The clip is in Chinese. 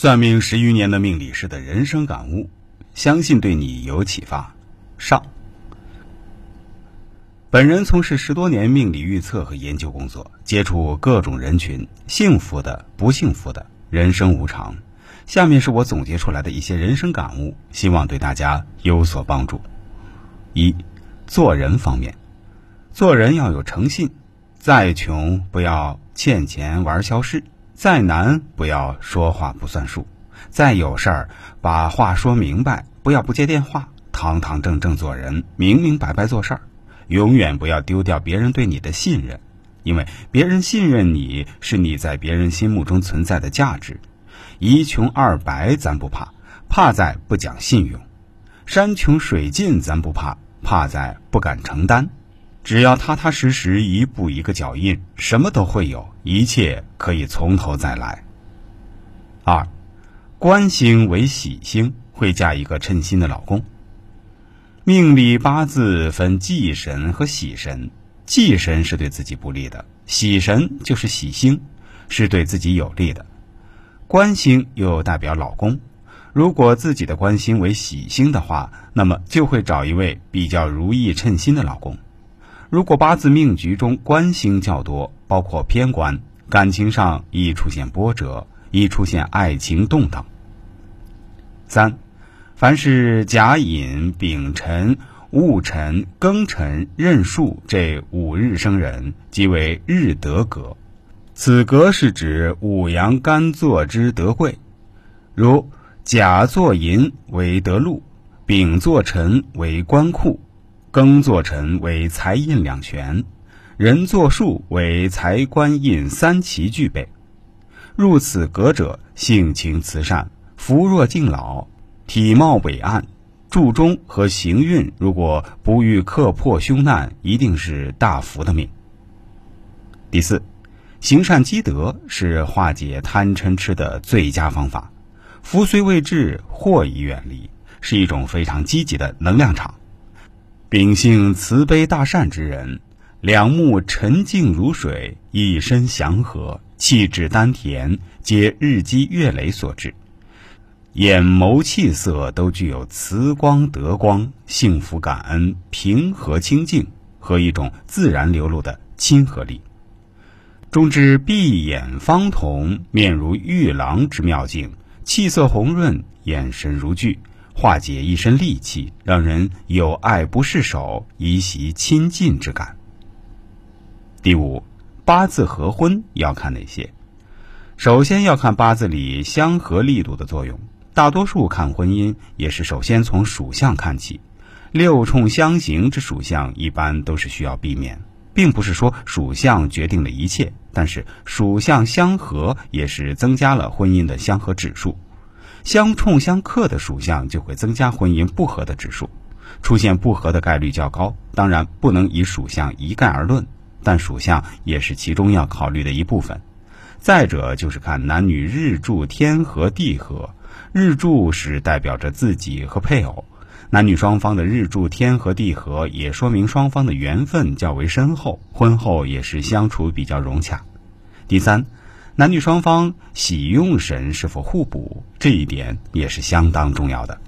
算命十余年的命理师的人生感悟，相信对你有启发。上，本人从事十多年命理预测和研究工作，接触各种人群，幸福的、不幸福的，人生无常。下面是我总结出来的一些人生感悟，希望对大家有所帮助。一，做人方面，做人要有诚信，再穷不要欠钱玩消失。再难不要说话不算数，再有事儿把话说明白，不要不接电话，堂堂正正做人，明明白白做事儿，永远不要丢掉别人对你的信任，因为别人信任你是你在别人心目中存在的价值。一穷二白咱不怕，怕在不讲信用；山穷水尽咱不怕，怕在不敢承担。只要踏踏实实一步一个脚印，什么都会有，一切可以从头再来。二，官星为喜星，会嫁一个称心的老公。命里八字分忌神和喜神，忌神是对自己不利的，喜神就是喜星，是对自己有利的。官星又代表老公，如果自己的官星为喜星的话，那么就会找一位比较如意称心的老公。如果八字命局中官星较多，包括偏官，感情上易出现波折，易出现爱情动荡。三，凡是甲寅、丙辰、戊辰、庚辰、壬戌这五日生人，即为日德格。此格是指五阳干坐之德贵，如甲坐寅为德禄，丙坐辰为官库。庚坐辰为财印两全，人坐戌为财官印三奇具备。入此格者，性情慈善，福若敬老，体貌伟岸，注中和行运如果不遇克破凶难，一定是大福的命。第四，行善积德是化解贪嗔痴的最佳方法。福虽未至，祸已远离，是一种非常积极的能量场。秉性慈悲大善之人，两目沉静如水，一身祥和，气质丹田，皆日积月累所致。眼眸气色都具有慈光德光、幸福感恩、平和清净和一种自然流露的亲和力。中之闭眼方瞳，面如玉郎之妙境，气色红润，眼神如炬。化解一身戾气，让人有爱不释手、依习亲近之感。第五，八字合婚要看哪些？首先要看八字里相合力度的作用。大多数看婚姻也是首先从属相看起。六冲相刑之属相一般都是需要避免，并不是说属相决定了一切，但是属相相合也是增加了婚姻的相合指数。相冲相克的属相就会增加婚姻不和的指数，出现不和的概率较高。当然不能以属相一概而论，但属相也是其中要考虑的一部分。再者就是看男女日柱天合地合，日柱是代表着自己和配偶，男女双方的日柱天合地合也说明双方的缘分较为深厚，婚后也是相处比较融洽。第三。男女双方喜用神是否互补，这一点也是相当重要的。